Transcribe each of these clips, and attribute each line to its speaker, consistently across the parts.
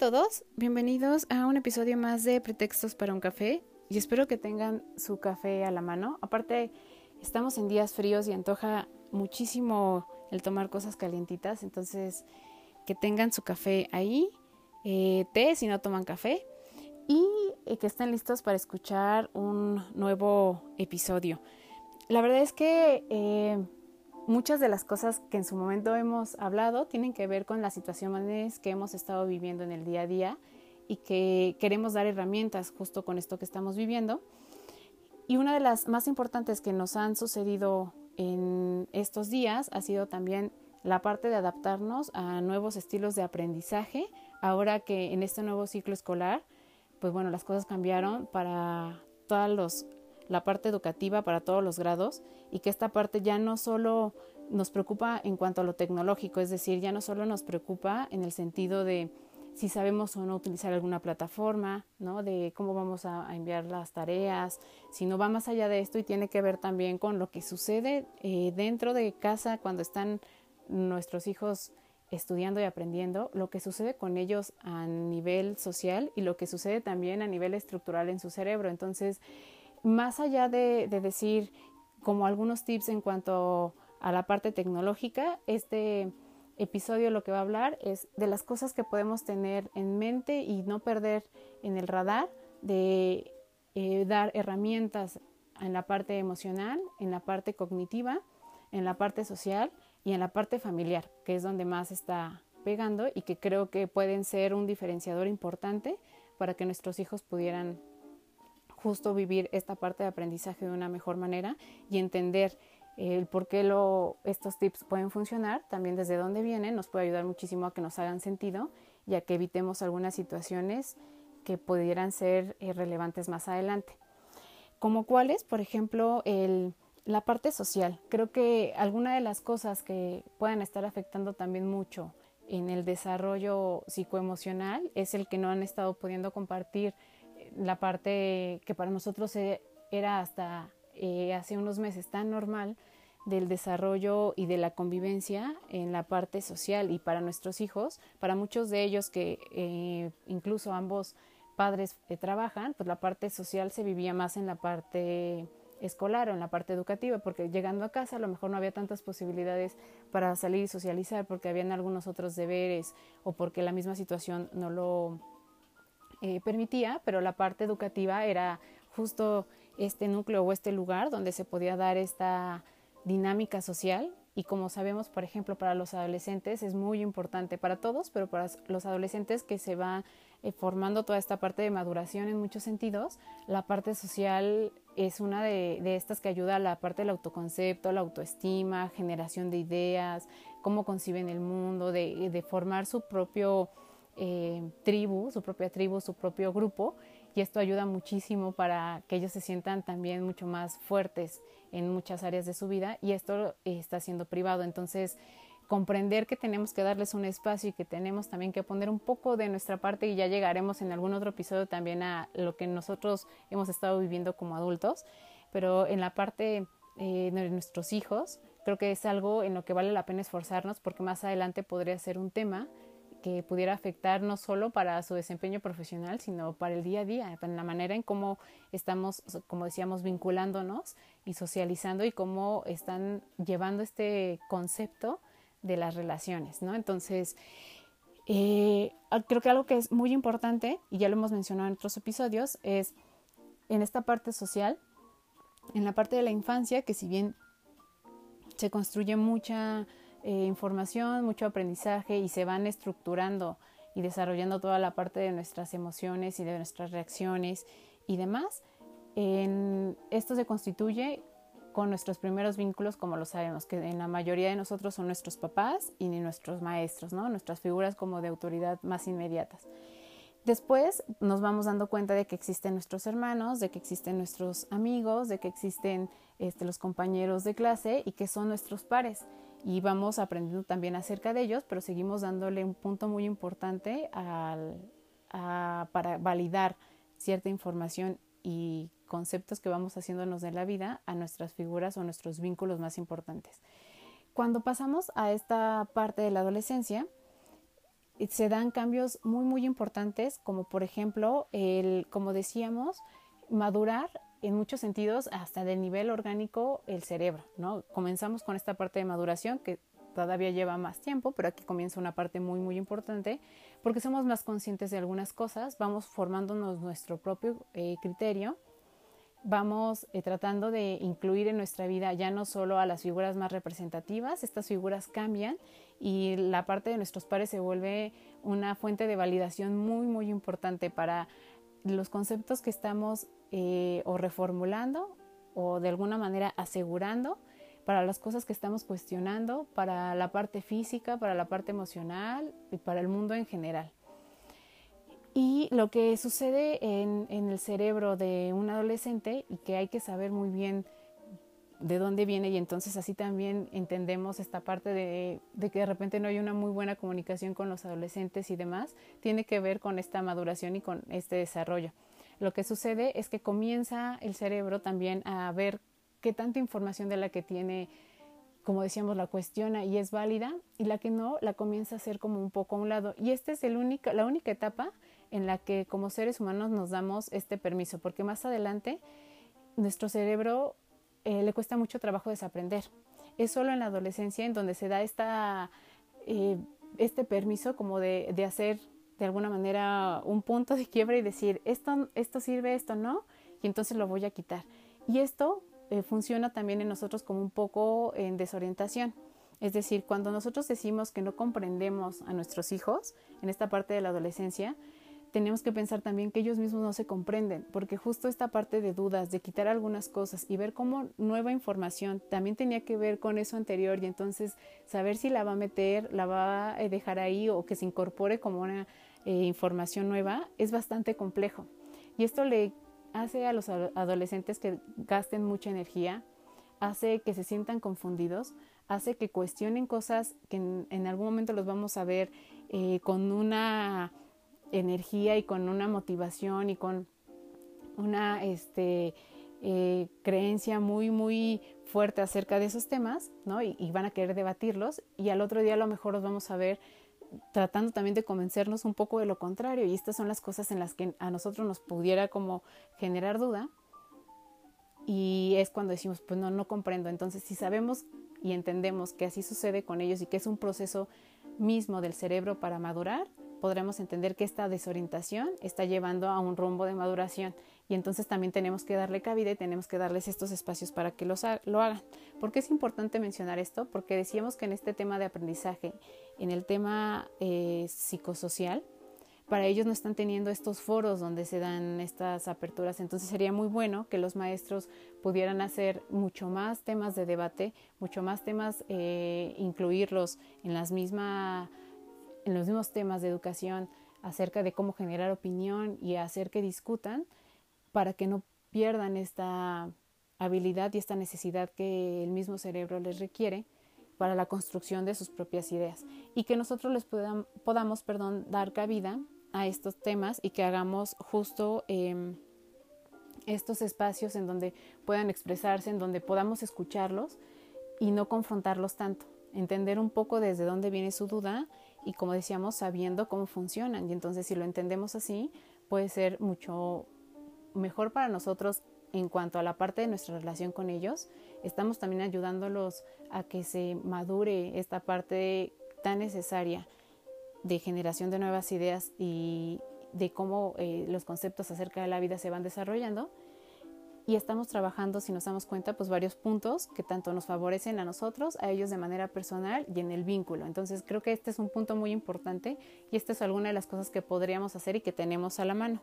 Speaker 1: Todos, bienvenidos a un episodio más de Pretextos para un café y espero que tengan su café a la mano. Aparte, estamos en días fríos y antoja muchísimo el tomar cosas calientitas, entonces que tengan su café ahí, eh, té si no toman café y eh, que estén listos para escuchar un nuevo episodio. La verdad es que eh, muchas de las cosas que en su momento hemos hablado tienen que ver con las situaciones que hemos estado viviendo en el día a día y que queremos dar herramientas justo con esto que estamos viviendo. Y una de las más importantes que nos han sucedido en estos días ha sido también la parte de adaptarnos a nuevos estilos de aprendizaje, ahora que en este nuevo ciclo escolar, pues bueno, las cosas cambiaron para toda los, la parte educativa, para todos los grados, y que esta parte ya no solo nos preocupa en cuanto a lo tecnológico, es decir, ya no solo nos preocupa en el sentido de si sabemos o no utilizar alguna plataforma, ¿no? de cómo vamos a, enviar las tareas, si no va más allá de esto y tiene que ver también con lo que sucede eh, dentro de casa cuando están nuestros hijos estudiando y aprendiendo, lo que sucede con ellos a nivel social y lo que sucede también a nivel estructural en su cerebro. Entonces, más allá de, de decir como algunos tips en cuanto a la parte tecnológica, este episodio lo que va a hablar es de las cosas que podemos tener en mente y no perder en el radar, de eh, dar herramientas en la parte emocional, en la parte cognitiva, en la parte social y en la parte familiar, que es donde más está pegando y que creo que pueden ser un diferenciador importante para que nuestros hijos pudieran justo vivir esta parte de aprendizaje de una mejor manera y entender el por qué lo, estos tips pueden funcionar, también desde dónde vienen, nos puede ayudar muchísimo a que nos hagan sentido y a que evitemos algunas situaciones que pudieran ser eh, relevantes más adelante. Como cuáles, por ejemplo, el, la parte social. Creo que alguna de las cosas que puedan estar afectando también mucho en el desarrollo psicoemocional es el que no han estado pudiendo compartir eh, la parte que para nosotros e, era hasta eh, hace unos meses tan normal del desarrollo y de la convivencia en la parte social y para nuestros hijos, para muchos de ellos que eh, incluso ambos padres eh, trabajan, pues la parte social se vivía más en la parte escolar o en la parte educativa, porque llegando a casa a lo mejor no había tantas posibilidades para salir y socializar porque habían algunos otros deberes o porque la misma situación no lo eh, permitía, pero la parte educativa era justo este núcleo o este lugar donde se podía dar esta dinámica social. Y como sabemos, por ejemplo, para los adolescentes es muy importante para todos, pero para los adolescentes que se va eh, formando toda esta parte de maduración en muchos sentidos, la parte social es una de, estas que ayuda a la parte del autoconcepto, la autoestima, generación de ideas, cómo conciben el mundo, de, formar su propio eh, tribu, su propia tribu, su propio grupo y esto ayuda muchísimo para que ellos se sientan también mucho más fuertes en muchas áreas de su vida y esto está siendo privado. Entonces, comprender que tenemos que darles un espacio y que tenemos también que poner un poco de nuestra parte y ya llegaremos en algún otro episodio también a lo que nosotros hemos estado viviendo como adultos, pero en la parte eh, de nuestros hijos creo que es algo en lo que vale la pena esforzarnos porque más adelante podría ser un tema que pudiera afectar no solo para su desempeño profesional, sino para el día a día, en la manera en cómo estamos, como decíamos, vinculándonos y socializando y cómo están llevando este concepto de las relaciones, ¿no? Entonces, eh, creo que algo que es muy importante, y ya lo hemos mencionado en otros episodios, es en esta parte social, en la parte de la infancia, que si bien se construye mucha eh, información, mucho aprendizaje y se van estructurando y desarrollando toda la parte de nuestras emociones y de nuestras reacciones y demás. En, esto se constituye con nuestros primeros vínculos, como lo sabemos, que en la mayoría de nosotros son nuestros papás y nuestros maestros, ¿no? Nuestras figuras como de autoridad más inmediatas. Después nos vamos dando cuenta de que existen nuestros hermanos, de que existen nuestros amigos, de que existen este, los compañeros de clase y que son nuestros pares. Y vamos aprendiendo también acerca de ellos, pero seguimos dándole un punto muy importante al, para validar cierta información y conceptos que vamos haciéndonos de la vida a nuestras figuras o nuestros vínculos más importantes. Cuando pasamos a esta parte de la adolescencia, se dan cambios muy, muy importantes, como por ejemplo, el, como decíamos, madurar en muchos sentidos hasta del nivel orgánico el cerebro, ¿no? Comenzamos con esta parte de maduración que todavía lleva más tiempo, pero aquí comienza una parte muy, muy importante, porque somos más conscientes de algunas cosas, vamos formándonos nuestro propio eh, criterio vamos eh, tratando de incluir en nuestra vida ya no solo a las figuras más representativas, estas figuras cambian y la parte de nuestros pares se vuelve una fuente de validación muy, muy importante para los conceptos que estamos eh, o reformulando o de alguna manera asegurando, para las cosas que estamos cuestionando, para la parte física, para la parte emocional y para el mundo en general. Y lo que sucede en, el cerebro de un adolescente que hay que saber muy bien de dónde viene y entonces así también entendemos esta parte de, que de repente no hay una muy buena comunicación con los adolescentes y demás, tiene que ver con esta maduración y con este desarrollo. Lo que sucede es que comienza el cerebro también a ver qué tanta información de la que tiene, como decíamos, la cuestiona y es válida y la que no la comienza a hacer como un poco a un lado. Y esta es el única, la única etapa en la que como seres humanos nos damos este permiso, porque más adelante nuestro cerebro eh, le cuesta mucho trabajo desaprender. Es solo en la adolescencia en donde se da esta, eh, este permiso como de, de, hacer de alguna manera un punto de quiebra y decir, esto, esto sirve, esto no, y entonces lo voy a quitar. Y esto eh, funciona también en nosotros como un poco en desorientación. Es decir, cuando nosotros decimos que no comprendemos a nuestros hijos en esta parte de la adolescencia, tenemos que pensar también que ellos mismos no se comprenden, porque justo esta parte de dudas, de quitar algunas cosas y ver cómo nueva información también tenía que ver con eso anterior y entonces saber si la va a meter, la va a dejar ahí o que se incorpore como una eh, información nueva, es bastante complejo. Y esto le hace a los adolescentes que gasten mucha energía, hace que se sientan confundidos, hace que cuestionen cosas que en, algún momento los vamos a ver eh, con una energía y con una motivación y con una este, eh, creencia muy, muy fuerte acerca de esos temas, ¿no? Y, y, van a querer debatirlos y al otro día a lo mejor los vamos a ver tratando también de convencernos un poco de lo contrario y estas son las cosas en las que a nosotros nos pudiera como generar duda y es cuando decimos, pues no, no comprendo. Entonces, si sabemos y entendemos que así sucede con ellos y que es un proceso mismo del cerebro para madurar, podremos entender que esta desorientación está llevando a un rumbo de maduración y entonces también tenemos que darle cabida y tenemos que darles estos espacios para que los lo hagan. ¿Por qué es importante mencionar esto? Porque decíamos que en este tema de aprendizaje, en el tema eh, psicosocial, para ellos no están teniendo estos foros donde se dan estas aperturas. Entonces sería muy bueno que los maestros pudieran hacer mucho más temas de debate, mucho más temas, eh, incluirlos en las mismas en los mismos temas de educación acerca de cómo generar opinión y hacer que discutan para que no pierdan esta habilidad y esta necesidad que el mismo cerebro les requiere para la construcción de sus propias ideas y que nosotros les podamos perdón, dar cabida a estos temas y que hagamos justo em, estos espacios en donde puedan expresarse, en donde podamos escucharlos y no confrontarlos tanto, entender un poco desde dónde viene su duda y como decíamos, sabiendo cómo funcionan. Y entonces si lo entendemos así, puede ser mucho mejor para nosotros en cuanto a la parte de nuestra relación con ellos. Estamos también ayudándolos a que se madure esta parte tan necesaria de generación de nuevas ideas y de cómo eh, los conceptos acerca de la vida se van desarrollando y estamos trabajando, si nos damos cuenta, pues varios puntos que tanto nos favorecen a nosotros, a ellos de manera personal y en el vínculo. Entonces creo que este es un punto muy importante y esta es alguna de las cosas que podríamos hacer y que tenemos a la mano.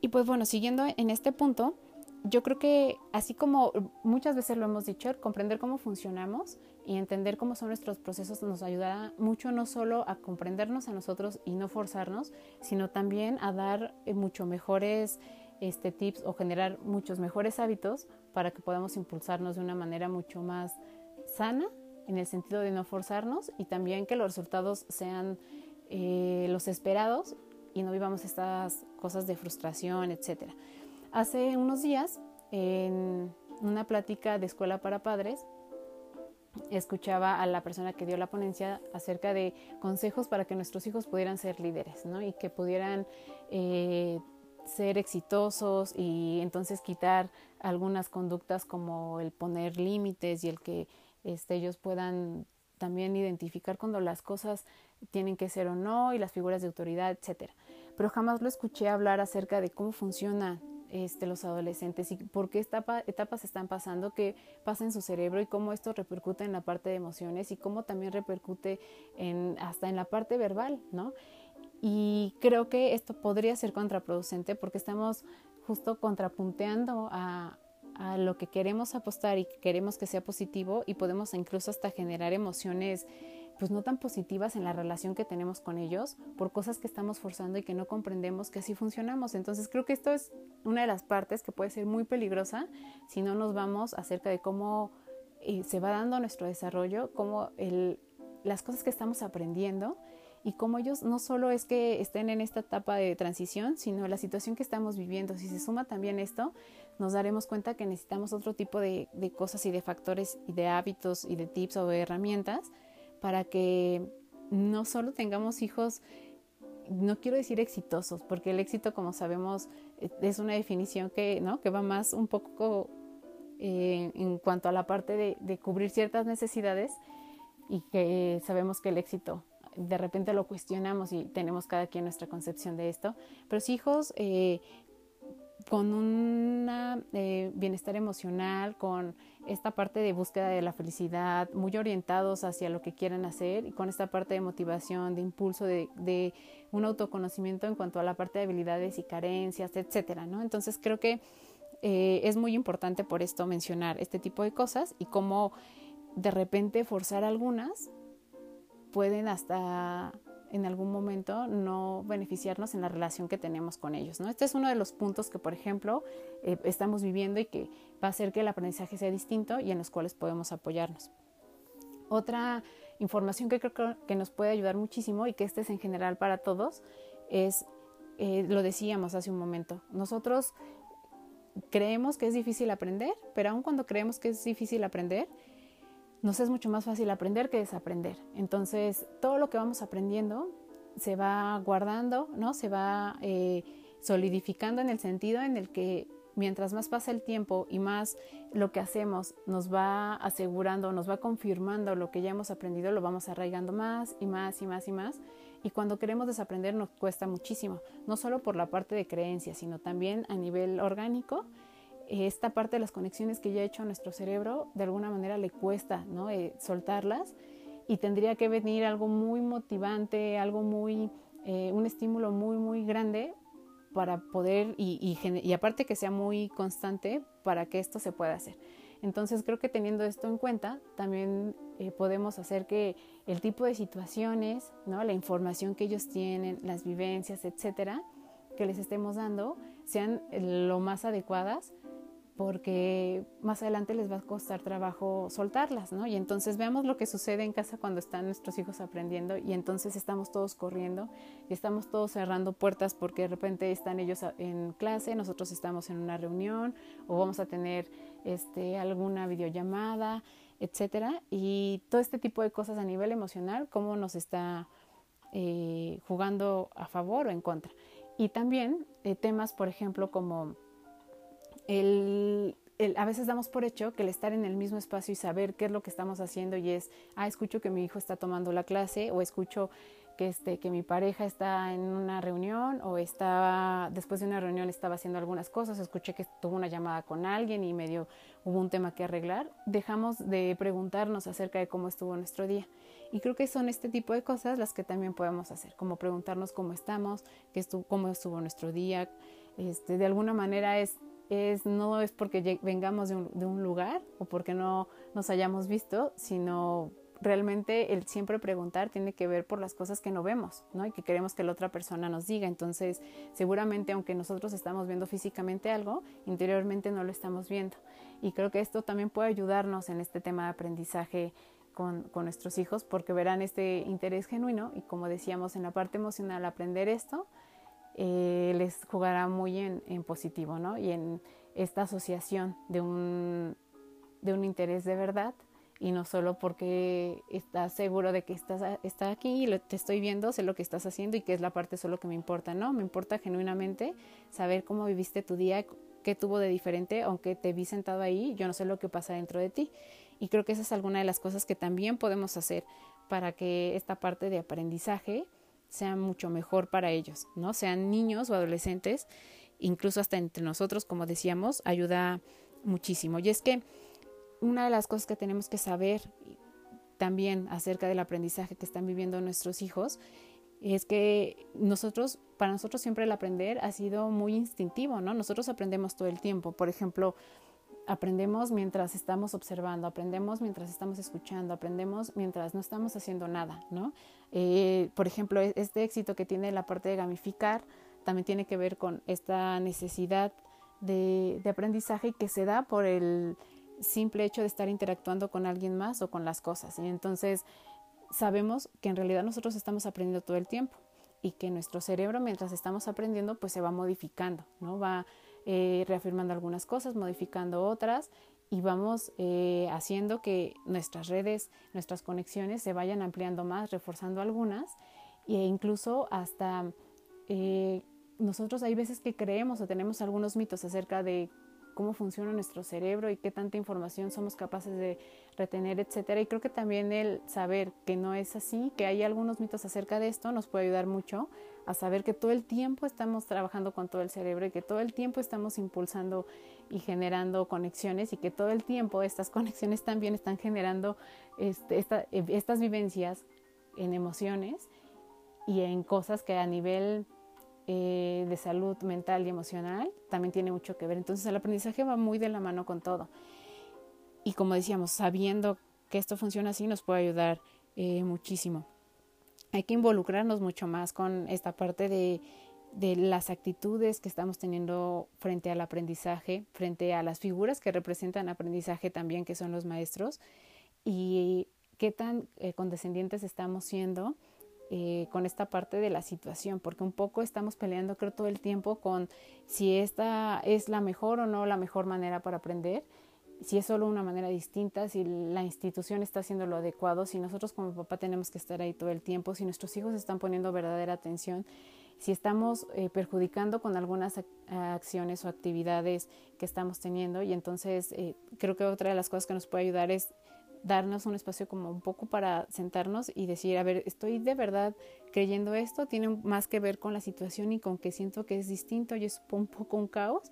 Speaker 1: Y pues bueno, siguiendo en este punto, yo creo que así como muchas veces lo hemos dicho, comprender cómo funcionamos y entender cómo son nuestros procesos nos ayudará mucho no solo a comprendernos a nosotros y no forzarnos, sino también a dar eh, mucho mejores este, tips o generar muchos mejores hábitos para que podamos impulsarnos de una manera mucho más sana en el sentido de no forzarnos y también que los resultados sean eh, los esperados y no vivamos estas cosas de frustración, etcétera. Hace unos días, en una plática de escuela para padres, escuchaba a la persona que dio la ponencia acerca de consejos para que nuestros hijos pudieran ser líderes ¿no? y que pudieran eh, ser exitosos y entonces quitar algunas conductas como el poner límites y el que este, ellos puedan también identificar cuando las cosas tienen que ser o no y las figuras de autoridad, etcétera. Pero jamás lo escuché hablar acerca de cómo funciona este, los adolescentes y por qué etapas están pasando, qué pasa en su cerebro y cómo esto repercute en la parte de emociones y cómo también repercute en, hasta en la parte verbal, ¿no? Y creo que esto podría ser contraproducente porque estamos justo contrapunteando a, a lo que queremos apostar y queremos que sea positivo y podemos incluso hasta generar emociones pues no tan positivas en la relación que tenemos con ellos por cosas que estamos forzando y que no comprendemos que así funcionamos. Entonces creo que esto es una de las partes que puede ser muy peligrosa si no nos vamos acerca de cómo eh, se va dando nuestro desarrollo, cómo el, las cosas que estamos aprendiendo y cómo ellos no solo es que estén en esta etapa de transición, sino la situación que estamos viviendo. Si se suma también esto, nos daremos cuenta que necesitamos otro tipo de, de cosas y de factores y de hábitos y de tips o de herramientas para que no solo tengamos hijos, no quiero decir exitosos, porque el éxito, como sabemos, e, es una definición que, ¿no? que va más un poco eh, en cuanto a la parte de, cubrir ciertas necesidades y que sabemos que el éxito de repente lo cuestionamos y tenemos cada quien nuestra concepción de esto, pero hijos eh, con un eh, bienestar emocional, con esta parte de búsqueda de la felicidad, muy orientados hacia lo que quieran hacer y con esta parte de motivación, de impulso, de, un autoconocimiento en cuanto a la parte de habilidades y carencias, etcétera, ¿no? Entonces creo que eh, es muy importante por esto mencionar este tipo de cosas y cómo de repente forzar algunas pueden hasta en algún momento no beneficiarnos en la relación que tenemos con ellos. ¿no? Este es uno de los puntos que, por ejemplo, eh, estamos viviendo y que va a hacer que el aprendizaje sea distinto y en los cuales podemos apoyarnos. Otra información que creo que nos puede ayudar muchísimo y que este es en general para todos es, eh, lo decíamos hace un momento, nosotros creemos que es difícil aprender, pero aun cuando creemos que es difícil aprender, nos es mucho más fácil aprender que desaprender. Entonces, todo lo que vamos aprendiendo se va guardando, ¿no? Se va eh, solidificando en el sentido en el que mientras más pasa el tiempo y más lo que hacemos nos va asegurando, nos va confirmando lo que ya hemos aprendido, lo vamos arraigando más y más y más y más. Y cuando queremos desaprender nos cuesta muchísimo, no solo por la parte de creencias, sino también a nivel orgánico esta parte de las conexiones que ya ha hecho a nuestro cerebro, de alguna manera le cuesta ¿no? Eh, soltarlas y tendría que venir algo muy motivante, algo muy, eh, un estímulo muy, muy grande para poder, y, y, aparte que sea muy constante, para que esto se pueda hacer. Entonces creo que teniendo esto en cuenta, también eh, podemos hacer que el tipo de situaciones, ¿no? la información que ellos tienen, las vivencias, etcétera, que les estemos dando, sean lo más adecuadas porque más adelante les va a costar trabajo soltarlas, ¿no? Y entonces veamos lo que sucede en casa cuando están nuestros hijos aprendiendo y entonces estamos todos corriendo y estamos todos cerrando puertas porque de repente están ellos en clase, nosotros estamos en una reunión o vamos a tener este, alguna videollamada, etcétera, y todo este tipo de cosas a nivel emocional, cómo nos está eh, jugando a favor o en contra. Y también eh, temas, por ejemplo, como a veces damos por hecho que el estar en el mismo espacio y saber qué es lo que estamos haciendo y es, ah, escucho que mi hijo está tomando la clase o escucho que, este, que mi pareja está en una reunión o estaba, después de una reunión estaba haciendo algunas cosas, escuché que tuvo una llamada con alguien y medio hubo un tema que arreglar, dejamos de preguntarnos acerca de cómo estuvo nuestro día. Y creo que son este tipo de cosas las que también podemos hacer, como preguntarnos cómo estamos, qué estuvo, cómo estuvo nuestro día. Este, de alguna manera es no es porque vengamos de un, lugar o porque no nos hayamos visto, sino realmente el siempre preguntar tiene que ver por las cosas que no vemos, ¿no? Y que queremos que la otra persona nos diga. Entonces, seguramente aunque nosotros estamos viendo físicamente algo, interiormente no lo estamos viendo. Y creo que esto también puede ayudarnos en este tema de aprendizaje con nuestros hijos porque verán este interés genuino y como decíamos en la parte emocional, aprender esto eh, les jugará muy en, en positivo, ¿no? Y en esta asociación de un, de un interés de verdad y no solo porque estás seguro de que estás está aquí y te estoy viendo, sé lo que estás haciendo y que es la parte solo que me importa, ¿no? Me importa genuinamente saber cómo viviste tu día, qué tuvo de diferente, aunque te vi sentado ahí, yo no sé lo que pasa dentro de ti. Y creo que esa es alguna de las cosas que también podemos hacer para que esta parte de aprendizaje sea mucho mejor para ellos, ¿no? Sean niños o adolescentes, incluso hasta entre nosotros, como decíamos, ayuda muchísimo. Y es que una de las cosas que tenemos que saber también acerca del aprendizaje que están viviendo nuestros hijos es que nosotros, para nosotros siempre el aprender ha sido muy instintivo, ¿no? Nosotros aprendemos todo el tiempo. Por ejemplo, aprendemos mientras estamos observando, aprendemos mientras estamos escuchando, aprendemos mientras no estamos haciendo nada, ¿no? Eh, por ejemplo, e-, este éxito que tiene la parte de gamificar también tiene que ver con esta necesidad de, de aprendizaje que se da por el simple hecho de estar interactuando con alguien más o con las cosas. Y entonces sabemos que en realidad nosotros estamos aprendiendo todo el tiempo y que nuestro cerebro mientras estamos aprendiendo pues se va modificando, ¿no? Va eh, reafirmando algunas cosas, modificando otras y vamos eh, haciendo que nuestras redes, nuestras conexiones se vayan ampliando más, reforzando algunas e incluso hasta eh, nosotros hay veces que creemos o tenemos algunos mitos acerca de cómo funciona nuestro cerebro y qué tanta información somos capaces de retener, etcétera. Y creo que también el saber que no es así, que hay algunos mitos acerca de esto, nos puede ayudar mucho a saber que todo el tiempo estamos trabajando con todo el cerebro y que todo el tiempo estamos impulsando y generando conexiones y que todo el tiempo estas conexiones también están generando este, estas vivencias en emociones y en cosas que a nivel eh, de salud mental y emocional también tiene mucho que ver. Entonces el aprendizaje va muy de la mano con todo. Y como decíamos, sabiendo que esto funciona así nos puede ayudar eh, muchísimo. Hay que involucrarnos mucho más con esta parte de, de las actitudes que estamos teniendo frente al aprendizaje, frente a las figuras que representan aprendizaje también, que son los maestros, y qué tan eh, condescendientes estamos siendo eh, con esta parte de la situación, porque un poco estamos peleando creo todo el tiempo con si esta es la mejor o no la mejor manera para aprender, si es solo una manera distinta, si la institución está haciendo lo adecuado, si nosotros como papá tenemos que estar ahí todo el tiempo, si nuestros hijos están poniendo verdadera atención, si estamos eh, perjudicando con algunas acciones o actividades que estamos teniendo. Y entonces eh, creo que otra de las cosas que nos puede ayudar es darnos un espacio como un poco para sentarnos y decir, a ver, estoy de verdad creyendo esto, tiene más que ver con la situación y con que siento que es distinto y es un poco un caos,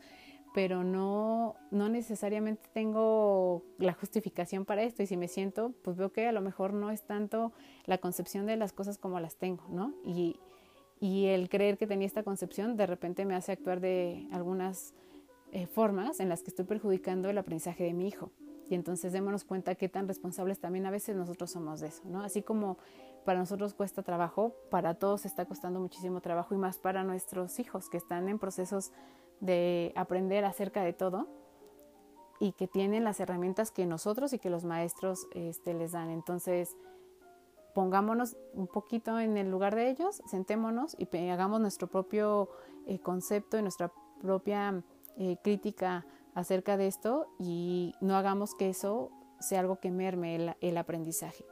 Speaker 1: pero no, no necesariamente tengo la justificación para esto y si me siento, pues veo que a lo mejor no es tanto la concepción de las cosas como las tengo, ¿no? Y, y el creer que tenía esta concepción de repente me hace actuar de algunas eh, formas en las que estoy perjudicando el aprendizaje de mi hijo. Y entonces démonos cuenta qué tan responsables también a veces nosotros somos de eso, ¿no? Así como para nosotros cuesta trabajo, para todos está costando muchísimo trabajo y más para nuestros hijos que están en procesos de aprender acerca de todo y que tienen las herramientas que nosotros y que los maestros este, les dan. Entonces, pongámonos un poquito en el lugar de ellos, sentémonos y hagamos nuestro propio eh, concepto y nuestra propia eh, crítica acerca de esto y no hagamos que eso sea algo que merme el, aprendizaje.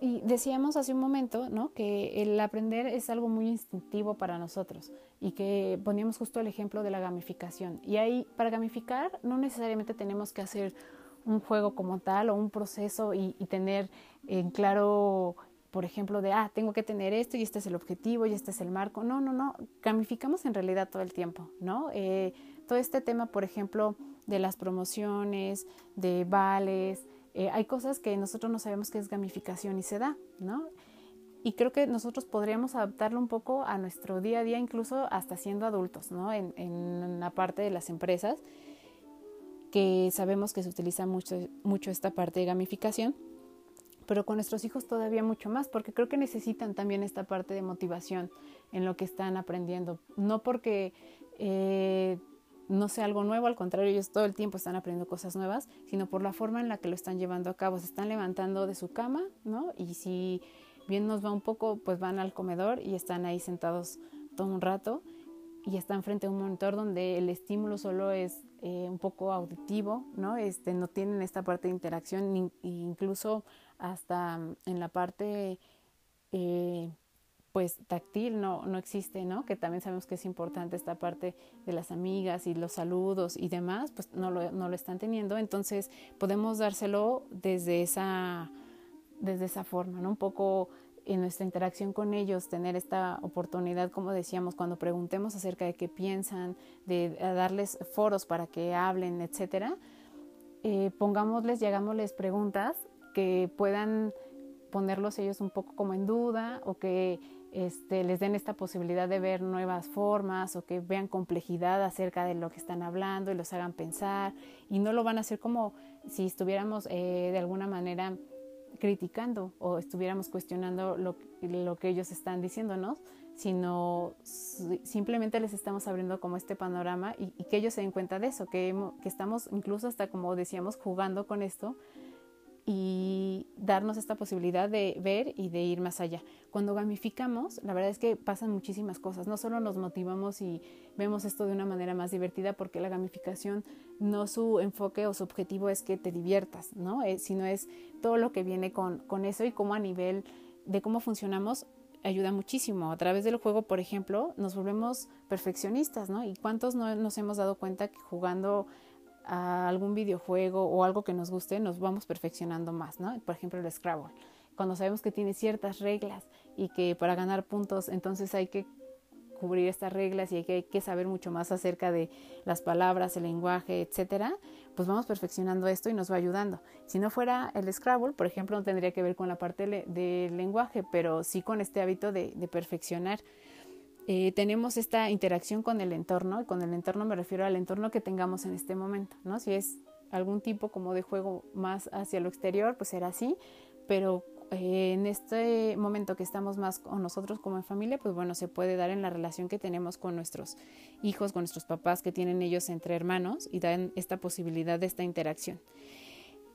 Speaker 1: Y decíamos hace un momento ¿no? que el aprender es algo muy instintivo para nosotros y que poníamos justo el ejemplo de la gamificación. Y ahí, para gamificar, no necesariamente tenemos que hacer un juego como tal o un proceso y, y tener en claro por ejemplo, de, ah, tengo que tener esto y este es el objetivo y este es el marco. No, no, no, gamificamos en realidad todo el tiempo, ¿no? Eh, todo este tema, por ejemplo, de las promociones, de vales, eh, hay cosas que nosotros no sabemos qué es gamificación y se da, ¿no? y creo que nosotros podríamos adaptarlo un poco a nuestro día a día, incluso hasta siendo adultos, ¿no? En, en la parte de las empresas, que sabemos que se utiliza mucho, mucho esta parte de gamificación, pero con nuestros hijos todavía mucho más, porque creo que necesitan también esta parte de motivación en lo que están aprendiendo. No porque eh, no sea algo nuevo, al contrario, ellos todo el tiempo están aprendiendo cosas nuevas, sino por la forma en la que lo están llevando a cabo. Se están levantando de su cama, ¿no? Y si bien nos va un poco, pues van al comedor y están ahí sentados todo un rato y están frente a un monitor donde el estímulo solo es eh, un poco auditivo, ¿no? Este, no tienen esta parte de interacción, incluso hasta mm, en la parte eh, pues táctil no, no existe, ¿no? Que también sabemos que es importante esta parte de las amigas y los saludos y demás, pues no lo, no lo están teniendo. Entonces podemos dárselo desde esa, desde esa forma, ¿no? Un poco en nuestra interacción con ellos, tener esta oportunidad, como decíamos, cuando preguntemos acerca de qué piensan, de darles foros para que hablen, etcétera, eh, pongámosles, llegámosles preguntas que puedan ponerlos ellos un poco como en duda o que este, les den esta posibilidad de ver nuevas formas o que vean complejidad acerca de lo que están hablando y los hagan pensar y no lo van a hacer como si estuviéramos eh, de alguna manera criticando o estuviéramos cuestionando lo, lo que ellos están diciéndonos, sino simplemente les estamos abriendo como este panorama y, y, que ellos se den cuenta de eso, que, que estamos incluso hasta como decíamos jugando con esto y darnos esta posibilidad de ver y de ir más allá. Cuando gamificamos, la verdad es que pasan muchísimas cosas. No solo nos motivamos y vemos esto de una manera más divertida, porque la gamificación no su enfoque o su objetivo es que te diviertas, ¿no? Eh, sino es todo lo que viene con, con eso y cómo a nivel de cómo funcionamos ayuda muchísimo. A través del juego, por ejemplo, nos volvemos perfeccionistas, ¿no? ¿Y cuántos no nos hemos dado cuenta que jugando a algún videojuego o algo que nos guste, nos vamos perfeccionando más, ¿no? Por ejemplo, el Scrabble. Cuando sabemos que tiene ciertas reglas y que para ganar puntos, entonces hay que cubrir estas reglas y hay que, saber mucho más acerca de las palabras, el lenguaje, etcétera, pues vamos perfeccionando esto y nos va ayudando. Si no fuera el Scrabble, por ejemplo, no tendría que ver con la parte del lenguaje, pero sí con este hábito de perfeccionar eh, tenemos esta interacción con el entorno, y con el entorno me refiero al entorno que tengamos en este momento, ¿no? Si es algún tipo como de juego más hacia lo exterior, pues será así, pero eh, en este momento que estamos más con nosotros como en familia, pues bueno, se puede dar en la relación que tenemos con nuestros hijos, con nuestros papás que tienen ellos entre hermanos y dan esta posibilidad de esta interacción.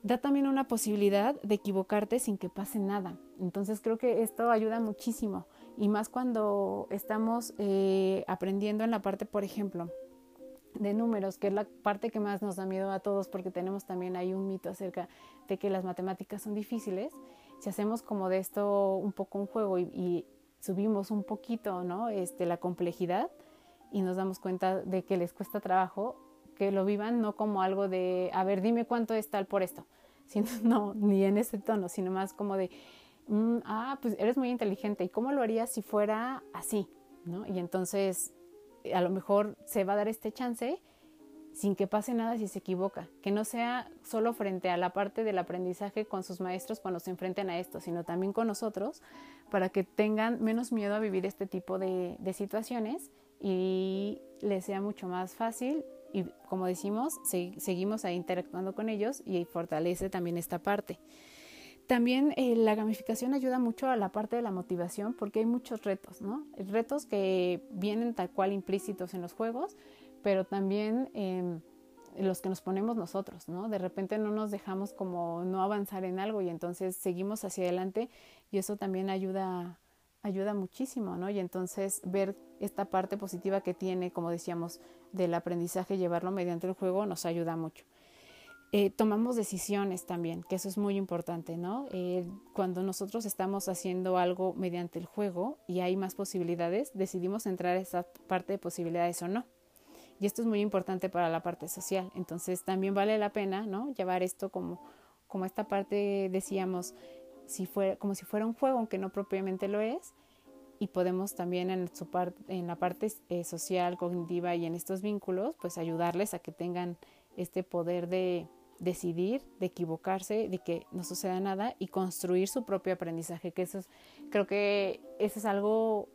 Speaker 1: Da también una posibilidad de equivocarte sin que pase nada. Entonces creo que esto ayuda muchísimo y más cuando estamos eh, aprendiendo en la parte, por ejemplo, de números, que es la parte que más nos da miedo a todos porque tenemos también ahí un mito acerca de que las matemáticas son difíciles. Si hacemos como de esto un poco un juego y, subimos un poquito ¿no? este, la complejidad y nos damos cuenta de que les cuesta trabajo, que lo vivan no como algo de, a ver, dime cuánto es tal por esto, sino, no, ni en ese tono, sino más como de, Mm, ah, pues eres muy inteligente, ¿y cómo lo harías si fuera así? ¿no? Y entonces a lo mejor se va a dar este chance sin que pase nada si se equivoca, que no sea solo frente a la parte del aprendizaje con sus maestros cuando se enfrenten a esto, sino también con nosotros, para que tengan menos miedo a vivir este tipo de, situaciones y les sea mucho más fácil y como decimos, seguimos ahí interactuando con ellos y fortalece también esta parte. También eh, la gamificación ayuda mucho a la parte de la motivación porque hay muchos retos, ¿no? Retos que vienen tal cual implícitos en los juegos, pero también eh, los que nos ponemos nosotros, ¿no? De repente no nos dejamos como no avanzar en algo y entonces seguimos hacia adelante y eso también ayuda, ayuda muchísimo, ¿no? Y entonces ver esta parte positiva que tiene, como decíamos, del aprendizaje, llevarlo mediante el juego nos ayuda mucho. Eh, tomamos decisiones también, que eso es muy importante, ¿no? Eh, cuando nosotros estamos haciendo algo mediante el juego y hay más posibilidades, decidimos entrar a esa parte de posibilidades o no. Y esto es muy importante para la parte social. Entonces también vale la pena, ¿no? Llevar esto como, como esta parte, decíamos, si fuera, como si fuera un juego, aunque no propiamente lo es. Y podemos también en, su parte en la parte eh, social, cognitiva y en estos vínculos, pues ayudarles a que tengan este poder de, decidir, de equivocarse, de que no suceda nada y construir su propio aprendizaje, que eso es, creo que eso es algo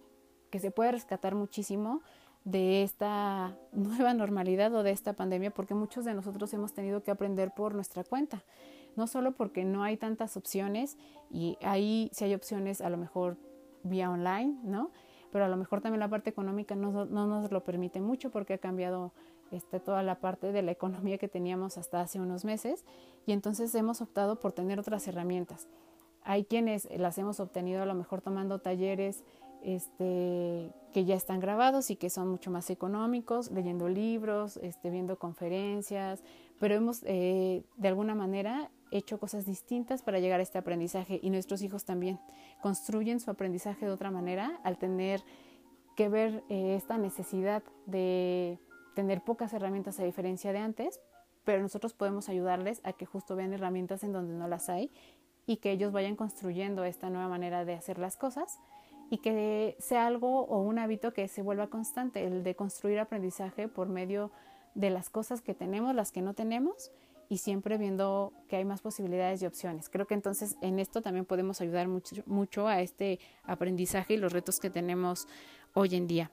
Speaker 1: que se puede rescatar muchísimo de esta nueva normalidad o de esta pandemia, porque muchos de nosotros hemos tenido que aprender por nuestra cuenta, no solo porque no hay tantas opciones y ahí si hay opciones a lo mejor vía online, ¿no? Pero a lo mejor también la parte económica no, no nos lo permite mucho porque ha cambiado este, toda la parte de la economía que teníamos hasta hace unos meses y entonces hemos optado por tener otras herramientas. Hay quienes las hemos obtenido a lo mejor tomando talleres este, que ya están grabados y que son mucho más económicos, leyendo libros, este, viendo conferencias, pero hemos eh, de alguna manera hecho cosas distintas para llegar a este aprendizaje y nuestros hijos también construyen su aprendizaje de otra manera al tener que ver eh, esta necesidad de tener pocas herramientas a diferencia de antes, pero nosotros podemos ayudarles a que justo vean herramientas en donde no las hay y que ellos vayan construyendo esta nueva manera de hacer las cosas y que sea algo o un hábito que se vuelva constante, el de construir aprendizaje por medio de las cosas que tenemos, las que no tenemos y siempre viendo que hay más posibilidades y opciones. Creo que entonces en esto también podemos ayudar mucho, mucho a este aprendizaje y los retos que tenemos hoy en día.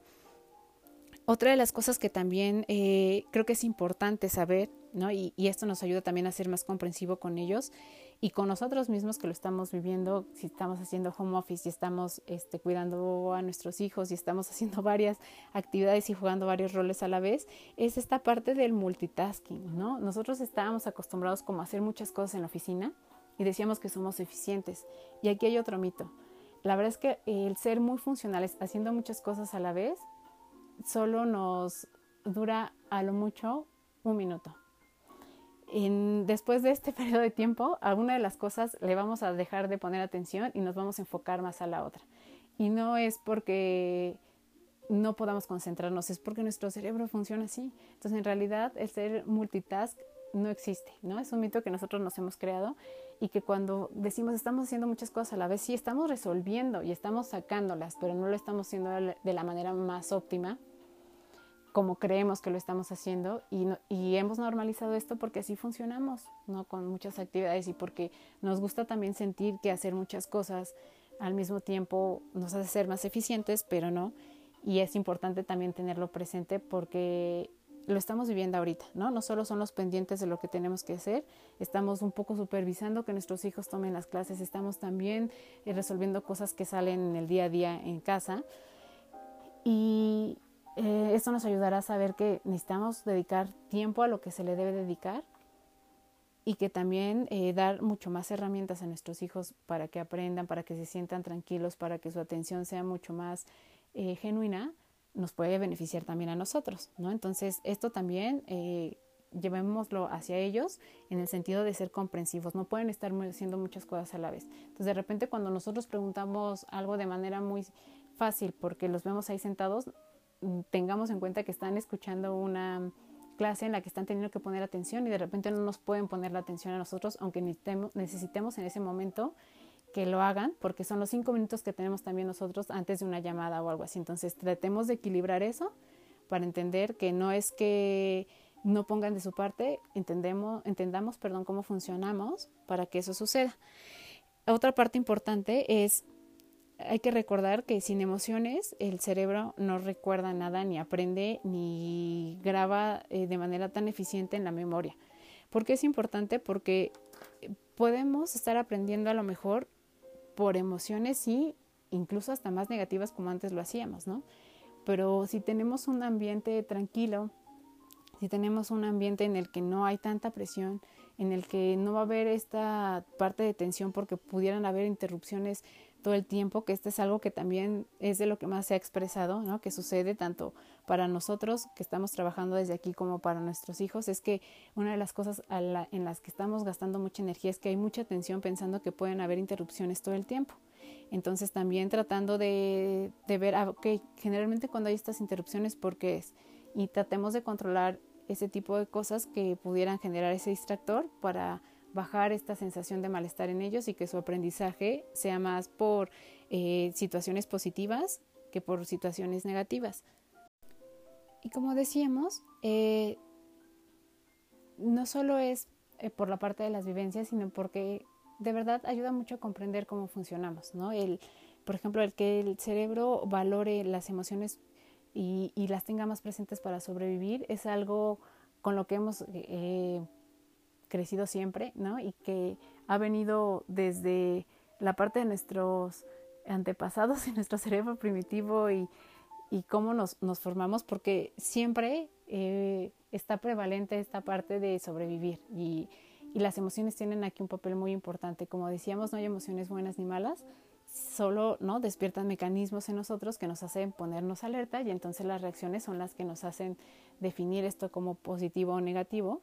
Speaker 1: Otra de las cosas que también eh, creo que es importante saber, ¿no? Y, esto nos ayuda también a ser más comprensivo con ellos y con nosotros mismos que lo estamos viviendo, si estamos haciendo home office y estamos este, cuidando a nuestros hijos y estamos haciendo varias actividades y jugando varios roles a la vez, es esta parte del multitasking, ¿no? Nosotros estábamos acostumbrados como a hacer muchas cosas en la oficina y decíamos que somos eficientes. Y aquí hay otro mito. La verdad es que el ser muy funcionales haciendo muchas cosas a la vez solo nos dura a lo mucho un minuto. después de este periodo de tiempo, alguna de las cosas le vamos a dejar de poner atención y nos vamos a enfocar más a la otra. Y no es porque no podamos concentrarnos, es porque nuestro cerebro funciona así. Entonces, en realidad, el ser multitask no existe, ¿no? Es un mito que nosotros nos hemos creado y que cuando decimos estamos haciendo muchas cosas a la vez, sí estamos resolviendo y estamos sacándolas, pero no lo estamos haciendo de la manera más óptima como creemos que lo estamos haciendo y, y hemos normalizado esto porque así funcionamos, ¿no? Con muchas actividades y porque nos gusta también sentir que hacer muchas cosas al mismo tiempo nos hace ser más eficientes, pero no. Y es importante también tenerlo presente porque lo estamos viviendo ahorita, ¿no? No solo son los pendientes de lo que tenemos que hacer, estamos un poco supervisando que nuestros hijos tomen las clases, estamos también eh, resolviendo cosas que salen en el día a día en casa. Y eh, esto nos ayudará a saber que necesitamos dedicar tiempo a lo que se le debe dedicar y que también eh, dar mucho más herramientas a nuestros hijos para que aprendan, para que se sientan tranquilos, para que su atención sea mucho más genuina nos puede beneficiar también a nosotros, ¿no? Entonces, esto también eh, llevémoslo hacia ellos en el sentido de ser comprensivos. No pueden estar haciendo muchas cosas a la vez. Entonces, de repente, cuando nosotros preguntamos algo de manera muy fácil, porque los vemos ahí sentados, tengamos en cuenta que están escuchando una clase en la que están teniendo que poner atención y de repente no nos pueden poner la atención a nosotros, aunque necesitemos en ese momento que lo hagan, porque son los cinco minutos que tenemos también nosotros antes de una llamada o algo así. Entonces tratemos de equilibrar eso para entender que no es que no pongan de su parte, entendemos, entendamos perdón, cómo funcionamos para que eso suceda. Otra parte importante es, hay que recordar que sin emociones el cerebro no recuerda nada, ni aprende, ni graba eh, de manera tan eficiente en la memoria. ¿Por qué es importante? Porque podemos estar aprendiendo a lo mejor por emociones sí, incluso hasta más negativas como antes lo hacíamos, ¿no? Pero si tenemos un ambiente tranquilo, si tenemos un ambiente en el que no hay tanta presión, en el que no va a haber esta parte de tensión porque pudieran haber interrupciones todo el tiempo, que este es algo que también es de lo que más se ha expresado, ¿no? que sucede tanto para nosotros que estamos trabajando desde aquí como para nuestros hijos, es que una de las cosas en las que estamos gastando mucha energía es que hay mucha tensión pensando que pueden haber interrupciones todo el tiempo. Entonces también tratando de, de ver, ah, ok, generalmente cuando hay estas interrupciones, ¿por qué es? Y tratemos de controlar ese tipo de cosas que pudieran generar ese distractor para bajar esta sensación de malestar en ellos y que su aprendizaje sea más por eh, situaciones positivas que por situaciones negativas. Y como decíamos, eh, no solo es eh, por la parte de las vivencias, sino porque de verdad ayuda mucho a comprender cómo funcionamos, ¿no? El, por ejemplo, el que el cerebro valore las emociones y, y las tenga más presentes para sobrevivir es algo con lo que hemos eh, crecido siempre, ¿no? Y que ha venido desde la parte de nuestros antepasados y nuestro cerebro primitivo y, y cómo nos, nos, formamos, porque siempre eh, está prevalente esta parte de sobrevivir y, y las emociones tienen aquí un papel muy importante. Como decíamos, no hay emociones buenas ni malas, solo no despiertan mecanismos en nosotros que nos hacen ponernos alerta y entonces las reacciones son las que nos hacen definir esto como positivo o negativo.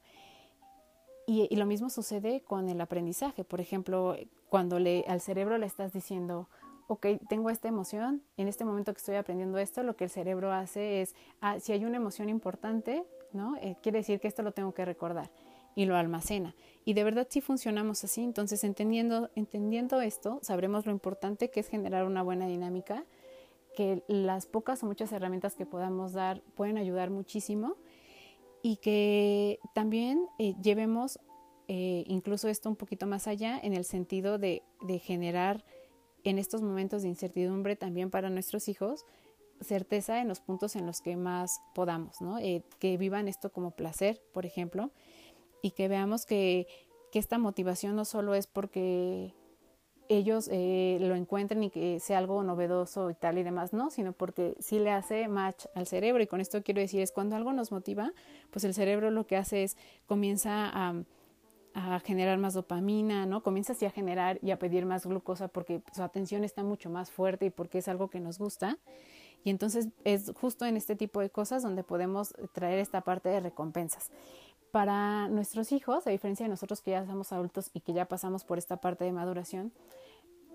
Speaker 1: Y, lo mismo sucede con el aprendizaje. Por ejemplo, cuando le, al cerebro le estás diciendo, ok, tengo esta emoción, en este momento que estoy aprendiendo esto, lo que el cerebro hace es, ah, si hay una emoción importante, ¿no? Eh, quiere decir que esto lo tengo que recordar y lo almacena. Y de verdad sí funcionamos así, entonces entendiendo, entendiendo esto, sabremos lo importante que es generar una buena dinámica, que las pocas o muchas herramientas que podamos dar pueden ayudar muchísimo y que también eh, llevemos eh, incluso esto un poquito más allá en el sentido de, de generar en estos momentos de incertidumbre también para nuestros hijos certeza en los puntos en los que más podamos, ¿no? Eh, que vivan esto como placer, por ejemplo, y que veamos que, que esta motivación no solo es porque ellos eh, lo encuentren y que sea algo novedoso y tal y demás, no, sino porque sí le hace match al cerebro y con esto quiero decir es cuando algo nos motiva, pues el cerebro lo que hace es comienza a, a generar más dopamina, ¿no? Comienza así a generar y a pedir más glucosa porque su atención está mucho más fuerte y porque es algo que nos gusta. Y entonces es justo en este tipo de cosas donde podemos traer esta parte de recompensas para nuestros hijos, a diferencia de nosotros que ya somos adultos y que ya pasamos por esta parte de maduración,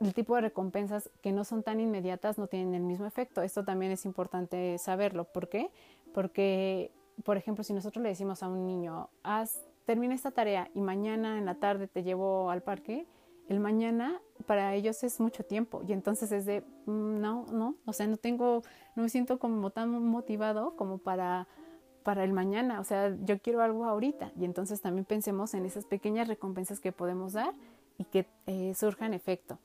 Speaker 1: el tipo de recompensas que no son tan inmediatas no tienen el mismo efecto. Esto también es importante saberlo. ¿Por qué? Porque, por ejemplo, si nosotros le decimos a un niño, haz, termina esta tarea y mañana en la tarde te llevo al parque, el mañana para ellos es mucho tiempo y entonces es de, mm, no, no, o sea, no tengo, no me siento como tan motivado como para para el mañana, o sea, yo quiero algo ahorita. Y entonces también pensemos en esas pequeñas recompensas que podemos dar y que eh, surjan efecto.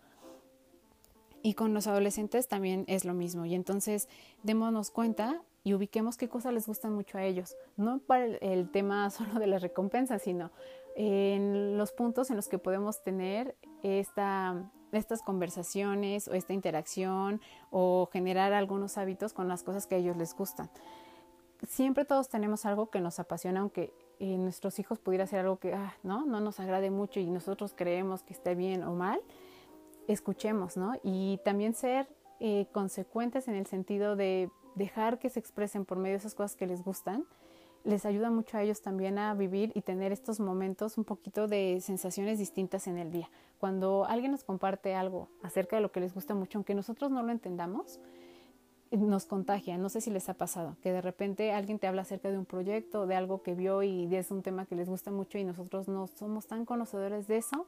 Speaker 1: Y con los adolescentes también es lo mismo. Y entonces démonos cuenta y ubiquemos qué cosas les gustan mucho a ellos. No para el, tema solo de las recompensas, sino en los puntos en los que podemos tener esta, estas conversaciones o esta interacción o generar algunos hábitos con las cosas que a ellos les gustan siempre todos tenemos algo que nos apasiona, aunque eh, nuestros hijos pudiera ser algo que ah, ¿no? no nos agrade mucho y nosotros creemos que esté bien o mal, escuchemos, ¿no? Y también ser eh, consecuentes en el sentido de dejar que se expresen por medio de esas cosas que les gustan, les ayuda mucho a ellos también a vivir y tener estos momentos un poquito de sensaciones distintas en el día. Cuando alguien nos comparte algo acerca de lo que les gusta mucho, aunque nosotros no lo entendamos, nos contagia. No sé si les ha pasado, que de repente alguien te habla acerca de un proyecto, de algo que vio y es un tema que les gusta mucho y nosotros no somos tan conocedores de eso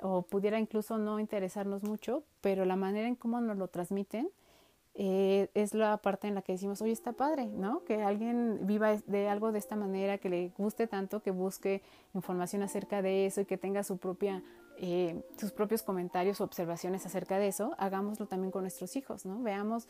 Speaker 1: o pudiera incluso no interesarnos mucho, pero la manera en cómo nos lo transmiten eh, es la parte en la que decimos, oye, está padre, ¿no? Que alguien viva de algo de esta manera, que le guste tanto, que busque información acerca de eso y que tenga su propia, eh, sus propios comentarios o observaciones acerca de eso, hagámoslo también con nuestros hijos, ¿no? Veamos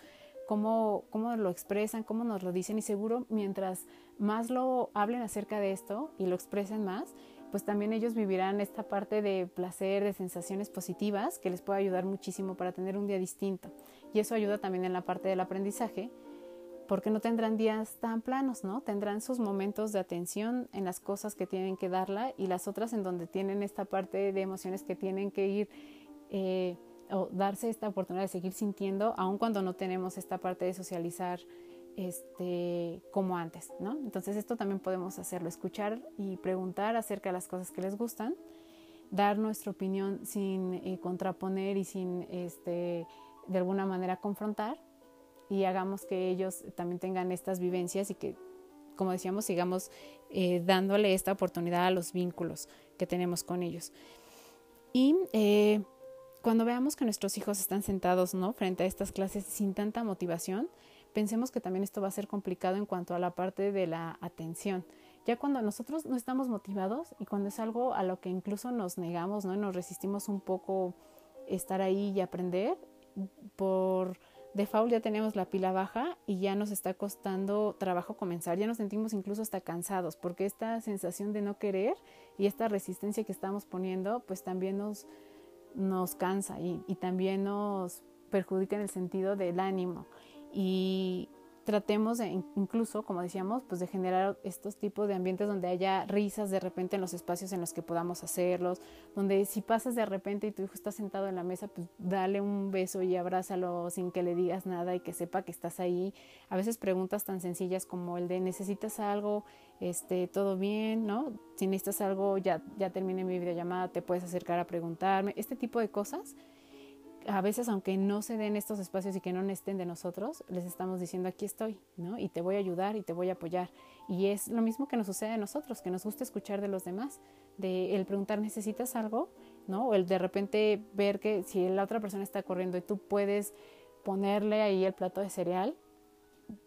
Speaker 1: cómo, cómo lo expresan, cómo nos lo dicen y seguro mientras más lo hablen acerca de esto y lo expresen más, pues también ellos vivirán esta parte de placer, de sensaciones positivas que les puede ayudar muchísimo para tener un día distinto. Y eso ayuda también en la parte del aprendizaje, porque no tendrán días tan planos, ¿no? Tendrán sus momentos de atención en las cosas que tienen que darla y las otras en donde tienen esta parte de emociones que tienen que ir eh, o darse esta oportunidad de seguir sintiendo, aun cuando no tenemos esta parte de socializar este, como antes, ¿no? Entonces esto también podemos hacerlo, escuchar y preguntar acerca de las cosas que les gustan, dar nuestra opinión sin eh, contraponer y sin, este, de alguna manera, confrontar y hagamos que ellos también tengan estas vivencias y que, como decíamos, sigamos eh, dándole esta oportunidad a los vínculos que tenemos con ellos. Y eh, cuando veamos que nuestros hijos están sentados ¿no? frente a estas clases sin tanta motivación, pensemos que también esto va a ser complicado en cuanto a la parte de la atención. Ya cuando nosotros no estamos motivados y cuando es algo a lo que incluso nos negamos, ¿no? Nos resistimos un poco estar ahí y aprender, por default ya tenemos la pila baja y ya nos está costando trabajo comenzar, ya nos sentimos incluso hasta cansados, porque esta sensación de no querer y esta resistencia que estamos poniendo, pues también nos, nos cansa y, y también nos perjudica en el sentido del ánimo. Y tratemos de, incluso, como decíamos, pues de generar estos tipos de ambientes donde haya risas de repente en los espacios en los que podamos hacerlos, donde si pasas de repente y tu hijo está sentado en la mesa, pues dale un beso y abrázalo sin que le digas nada y que sepa que estás ahí. A veces preguntas tan sencillas como el de necesitas algo, este, todo bien, ¿no? Si necesitas algo, ya, ya terminé mi videollamada, te puedes acercar a preguntarme, este tipo de cosas a veces aunque no se den estos espacios y que no estén de nosotros, les estamos diciendo aquí estoy, ¿no? Y te voy a ayudar y te voy a apoyar. Y es lo mismo que nos sucede a nosotros, que nos gusta escuchar de los demás, de el preguntar necesitas algo, ¿no? O el de repente ver que si la otra persona está corriendo y tú puedes ponerle ahí el plato de cereal,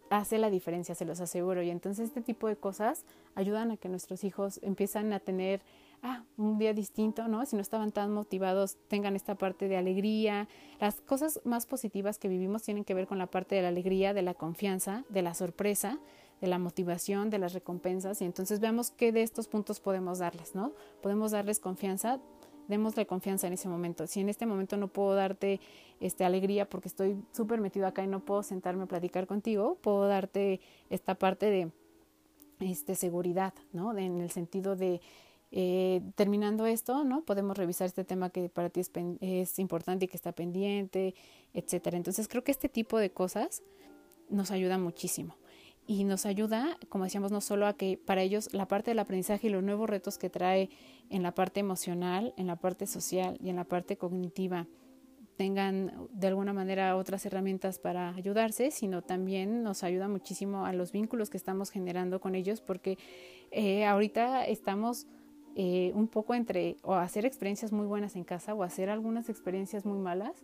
Speaker 1: hace la diferencia, se los aseguro. Y entonces este tipo de cosas ayudan a que nuestros hijos empiezan a tener ah, un día distinto, ¿no? Si no estaban tan motivados, tengan esta parte de alegría. Las cosas más positivas que vivimos tienen que ver con la parte de la alegría, de la confianza, de la sorpresa, de la motivación, de las recompensas. Y entonces veamos qué de estos puntos podemos darles, ¿no? Podemos darles confianza, démosle confianza en ese momento. Si en este momento no puedo darte este, alegría porque estoy súper metido acá y no puedo sentarme a platicar contigo, puedo darte esta parte de este, seguridad, ¿no? en el sentido de eh, terminando esto, ¿no? Podemos revisar este tema que para ti es, es importante y que está pendiente, etcétera. Entonces creo que este tipo de cosas nos ayuda muchísimo y nos ayuda, como decíamos, no solo a que para ellos la parte del aprendizaje y los nuevos retos que trae en la parte emocional, en la parte social y en la parte cognitiva tengan de alguna manera otras herramientas para ayudarse, sino también nos ayuda muchísimo a los vínculos que estamos generando con ellos, porque eh, ahorita estamos eh, un poco entre o hacer experiencias muy buenas en casa o hacer algunas experiencias muy malas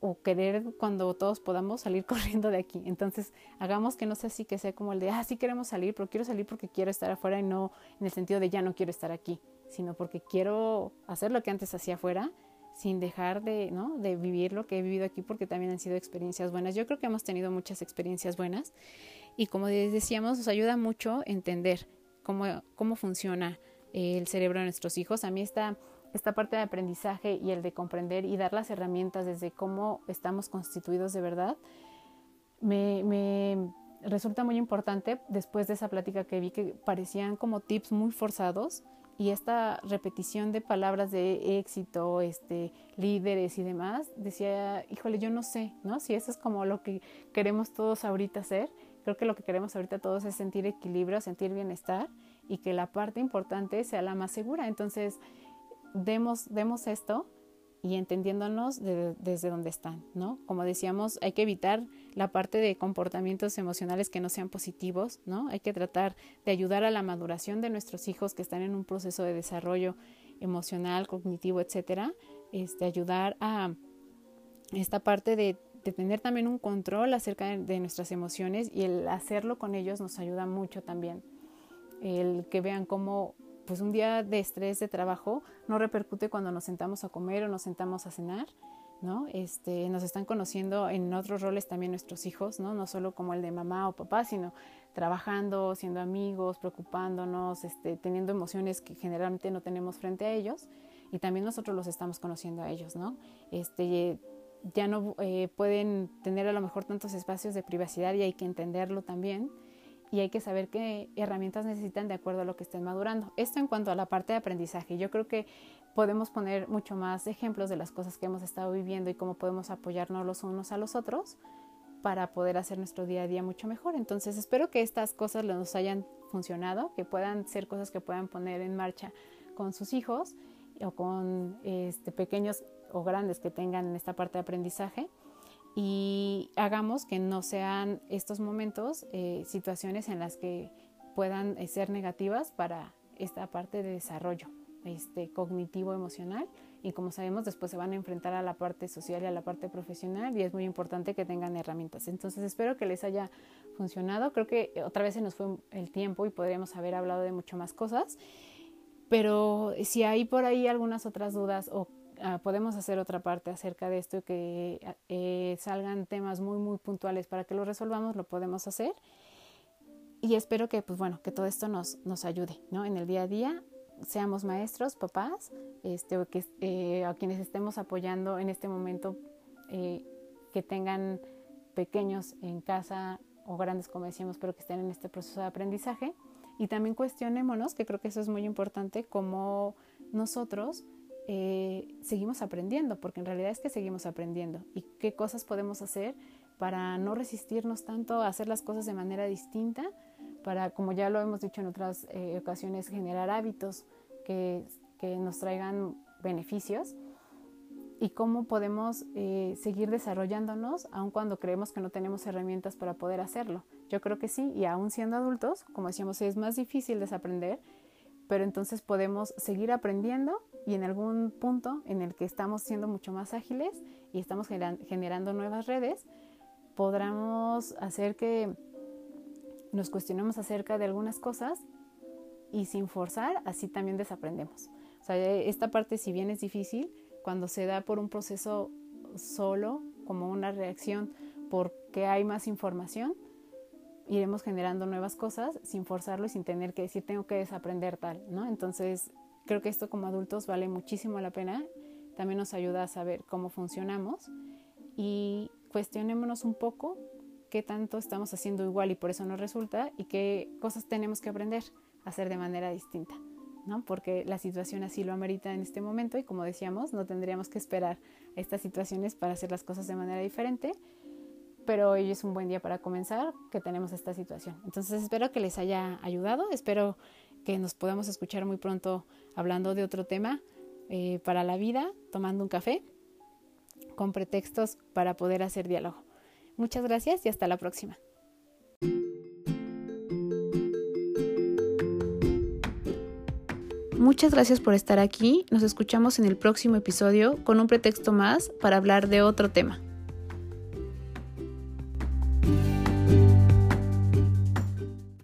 Speaker 1: o querer cuando todos podamos salir corriendo de aquí. Entonces, hagamos que no sea así, que sea como el de, ah, sí queremos salir, pero quiero salir porque quiero estar afuera y no en el sentido de ya no quiero estar aquí, sino porque quiero hacer lo que antes hacía afuera sin dejar de, ¿no? de vivir lo que he vivido aquí porque también han sido experiencias buenas. Yo creo que hemos tenido muchas experiencias buenas y como decíamos, nos ayuda mucho entender cómo, cómo funciona el cerebro de nuestros hijos. A mí esta, esta parte de aprendizaje y el de comprender y dar las herramientas desde cómo estamos constituidos de verdad, me, resulta muy importante después de esa plática que vi que parecían como tips muy forzados y esta repetición de palabras de éxito, este, líderes y demás, decía, híjole, yo no sé, ¿no? Si eso es como lo que queremos todos ahorita hacer, creo que lo que queremos ahorita todos es sentir equilibrio, sentir bienestar y que la parte importante sea la más segura. Entonces, demos, demos esto y entendiéndonos desde donde están, ¿no? Como decíamos, hay que evitar la parte de comportamientos emocionales que no sean positivos, ¿no? Hay que tratar de ayudar a la maduración de nuestros hijos que están en un proceso de desarrollo emocional, cognitivo, etcétera, este, ayudar a esta parte de, tener también un control acerca de nuestras emociones y el hacerlo con ellos nos ayuda mucho también el que vean cómo pues un día de estrés de trabajo no repercute cuando nos sentamos a comer o nos sentamos a cenar, ¿no? Este, nos están conociendo en otros roles también nuestros hijos, ¿no? No solo como el de mamá o papá, sino trabajando, siendo amigos, preocupándonos, este, teniendo emociones que generalmente no tenemos frente a ellos y también nosotros los estamos conociendo a ellos, ¿no? Este, ya no eh, pueden tener a lo mejor tantos espacios de privacidad y hay que entenderlo también y hay que saber qué herramientas necesitan de acuerdo a lo que estén madurando. Esto en cuanto a la parte de aprendizaje. Yo creo que podemos poner mucho más ejemplos de las cosas que hemos estado viviendo y cómo podemos apoyarnos los unos a los otros para poder hacer nuestro día a día mucho mejor. Entonces espero que estas cosas nos hayan funcionado, que puedan ser cosas que puedan poner en marcha con sus hijos o con este, pequeños o grandes que tengan en esta parte de aprendizaje y hagamos que no sean estos momentos eh, situaciones en las que puedan eh, ser negativas para esta parte de desarrollo este, cognitivo emocional y como sabemos después se van a enfrentar a la parte social y a la parte profesional y es muy importante que tengan herramientas. Entonces espero que les haya funcionado. Creo que otra vez se nos fue el tiempo y podríamos haber hablado de mucho más cosas. Pero si hay por ahí algunas otras dudas o ah, podemos hacer otra parte acerca de esto, que eh, salgan temas muy, muy puntuales para que lo resolvamos, lo podemos hacer. Y espero que, pues bueno, que todo esto nos, nos ayude, ¿no? En el día a día, seamos maestros, papás, este, o que, eh, a quienes estemos apoyando en este momento, eh, que tengan pequeños en casa o grandes, como decíamos, pero que estén en este proceso de aprendizaje. Y también cuestionémonos, que creo que eso es muy importante, cómo nosotros eh, seguimos aprendiendo, porque en realidad es que seguimos aprendiendo y qué cosas podemos hacer para no resistirnos tanto a hacer las cosas de manera distinta, para, como ya lo hemos dicho en otras eh, ocasiones, generar hábitos que, nos traigan beneficios y cómo podemos eh, seguir desarrollándonos aun cuando creemos que no tenemos herramientas para poder hacerlo. Yo creo que sí, y aún siendo adultos, como decíamos, es más difícil desaprender, pero entonces podemos seguir aprendiendo y en algún punto en el que estamos siendo mucho más ágiles y estamos generando nuevas redes, podremos hacer que nos cuestionemos acerca de algunas cosas y sin forzar, así también desaprendemos. Sea, esta parte si bien es difícil, cuando se da por un proceso solo, como una reacción porque hay más información, iremos generando nuevas cosas sin forzarlo y sin tener que decir tengo que desaprender tal, ¿no? Entonces, creo que esto como adultos vale muchísimo la pena. También nos ayuda a saber cómo funcionamos y cuestionémonos un poco qué tanto estamos haciendo igual y por eso no resulta y qué cosas tenemos que aprender a hacer de manera distinta porque la situación así lo amerita en este momento y como decíamos, no tendríamos que esperar a estas situaciones para hacer las cosas de manera diferente, pero hoy es un buen día para comenzar que tenemos esta situación. Entonces espero que les haya ayudado, espero que nos podamos escuchar muy pronto hablando de otro tema eh, para la vida, tomando un café, con pretextos para poder hacer diálogo. Muchas gracias y hasta la próxima. Muchas gracias por estar aquí. Nos escuchamos en el próximo episodio con un pretexto más para hablar de otro tema.